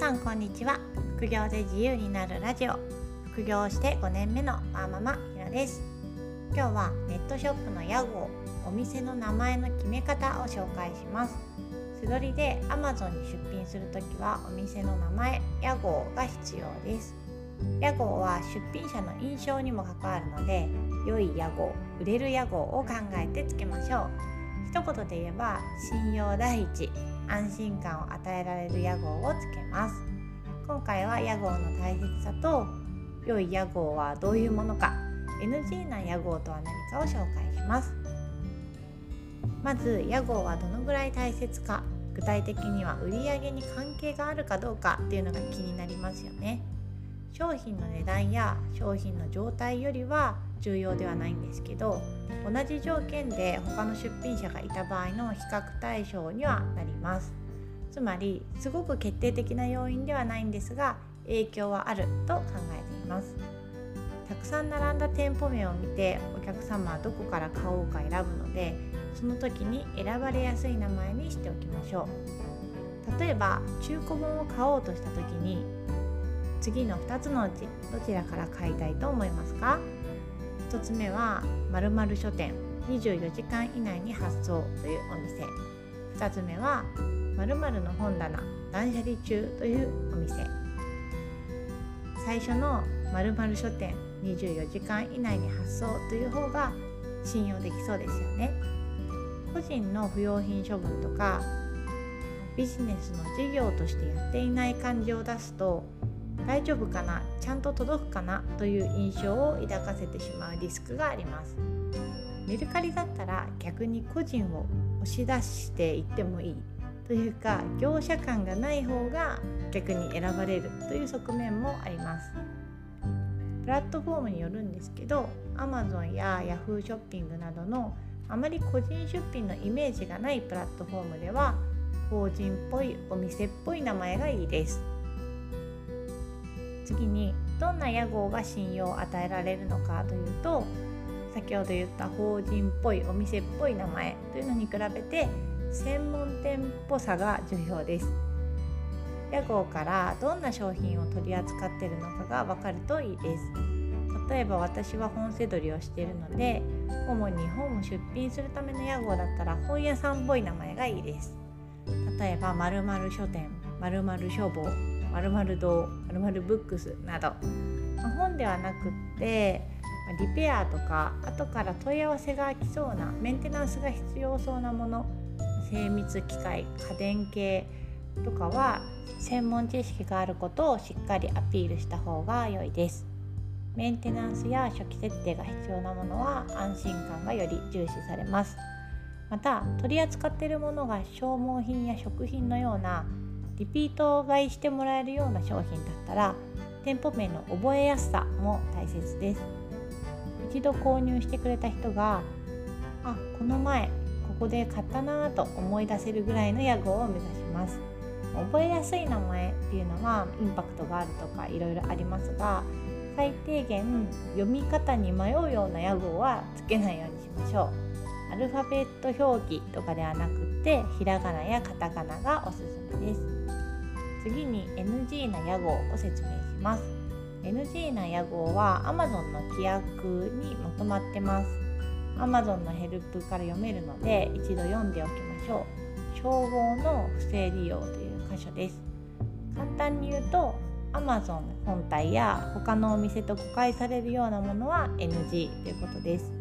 さんこんにちは。副業で自由になるラジオ。副業して5年目のワーママひなです。今日はネットショップの屋号お店の名前の決め方を紹介します。素取りで Amazon に出品するときはお店の名前屋号が必要です。屋号は出品者の印象にも関わるので良い屋号売れる屋号を考えてつけましょう。一言で言えば信用第一。安心感を与えられる屋号をつけます。今回は屋号の大切さと良い屋号はどういうものか NG な屋号とは何かを紹介します。まず屋号はどのぐらい大切か具体的には売上に関係があるかどうかっていうのが気になりますよね。商品の値段や商品の状態よりは重要ではないんですけど同じ条件で他の出品者がいた場合の比較対象にはなります。つまりすごく決定的な要因ではないんですが影響はあると考えています。たくさん並んだ店舗名を見てお客様はどこから買おうか選ぶのでその時に選ばれやすい名前にしておきましょう。例えば中古本を買おうとした時に次の2つのうちどちらから買いたいと思いますか？1つ目は〇〇書店。24時間以内に発送というお店。2つ目は〇〇の本棚。断捨離中というお店。最初の〇〇書店。24時間以内に発送という方が信用できそうですよね。個人の不用品処分とかビジネスの事業としてやっていない感じを出すと大丈夫かな？ちゃんと届くかな？という印象を抱かせてしまうリスクがあります。メルカリだったら逆に個人を押し出していってもいいというか業者感がない方が逆に選ばれるという側面もあります。プラットフォームによるんですけど Amazon や Yahoo ショッピングなどのあまり個人出品のイメージがないプラットフォームでは法人っぽいお店っぽい名前がいいです。次にどんな屋号が信用を与えられるのかというと先ほど言った法人っぽいお店っぽい名前というのに比べて専門店っぽさが重要です。屋号からどんな商品を取り扱っているのかが分かるといいです。例えば私は本せどりをしているので主に本を出品するための屋号だったら本屋さんっぽい名前がいいです。例えば〇〇書店〇〇書房。まるまる堂まるまるブックスなど、まあ、本ではなくってリペアとか後から問い合わせが来そうなメンテナンスが必要そうなもの精密機械家電系とかは専門知識があることをしっかりアピールした方が良いです。メンテナンスや初期設定が必要なものは安心感がより重視されます。また取り扱っているものが消耗品や食品のようなリピート買いしてもらえるような商品だったら店舗名の覚えやすさも大切です。一度購入してくれた人があこの前ここで買ったなと思い出せるぐらいの屋号を目指します。覚えやすい名前っていうのはインパクトがあるとかいろいろありますが最低限読み方に迷うような屋号はつけないようにしましょう。アルファベット表記とかではなくってひらがなやカタカナがおすすめです。次に NG な屋号を説明します。NG な屋号は Amazon の規約にまとまってます。Amazon のヘルプから読めるので一度読んでおきましょう。称号の不正利用という箇所です。簡単に言うと Amazon 本体や他のお店と誤解されるようなものは NG ということです。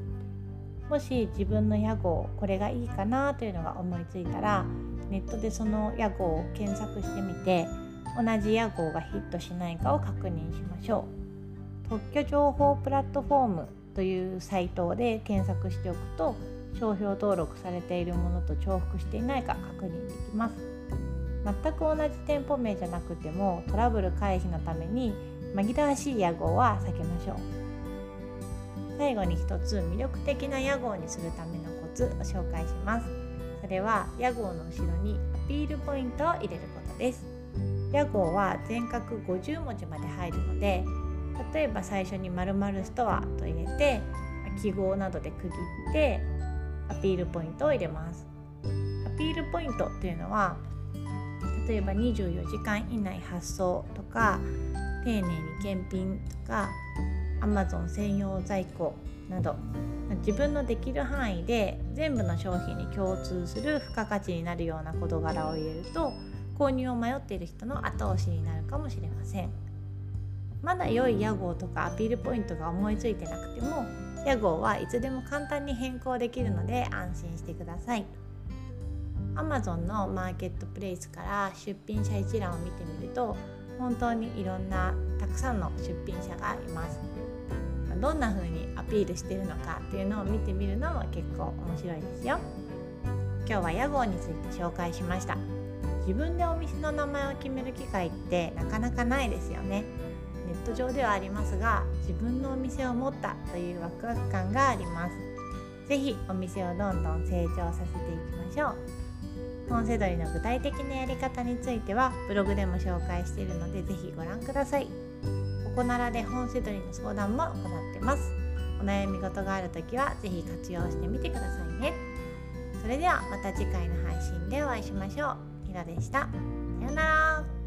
もし自分の屋号これがいいかなというのが思いついたらネットでその屋号を検索してみて同じ屋号がヒットしないかを確認しましょう。特許情報プラットフォームというサイトで検索しておくと商標登録されているものと重複していないか確認できます。全く同じ店舗名じゃなくてもトラブル回避のために紛らわしい屋号は避けましょう最後に一つ魅力的な屋号にするためのコツを紹介します。それは屋号の後ろにアピールポイントを入れることです。屋号は全角50文字まで入るので例えば最初に〇〇ストアと入れて記号などで区切ってアピールポイントを入れます。アピールポイントというのは例えば24時間以内発送とか丁寧に検品とか Amazon 専用在庫など自分のできる範囲で全部の商品に共通する付加価値になるような事柄を入れると購入を迷っている人の後押しになるかもしれません。まだ良い屋号とかアピールポイントが思いついてなくても屋号はいつでも簡単に変更できるので安心してください。Amazon のマーケットプレイスから出品者一覧を見てみると本当にいろんなたくさんの出品者がいます。どんな風にアピールしてるのかっていうのを見てみるのも結構面白いですよ。今日は屋号について紹介しました。自分でお店の名前を決める機会ってなかなかないですよね。ネット上ではありますが自分のお店を持ったというワクワク感があります。是非お店をどんどん成長させていきましょう。本セドリの具体的なやり方についてはブログでも紹介しているので是非ご覧ください。ここならで本セドリの相談も行ってます。お悩み事がある時は是非活用してみてくださいね。それではまた次回の配信でお会いしましょう。ひろでした。さようなら。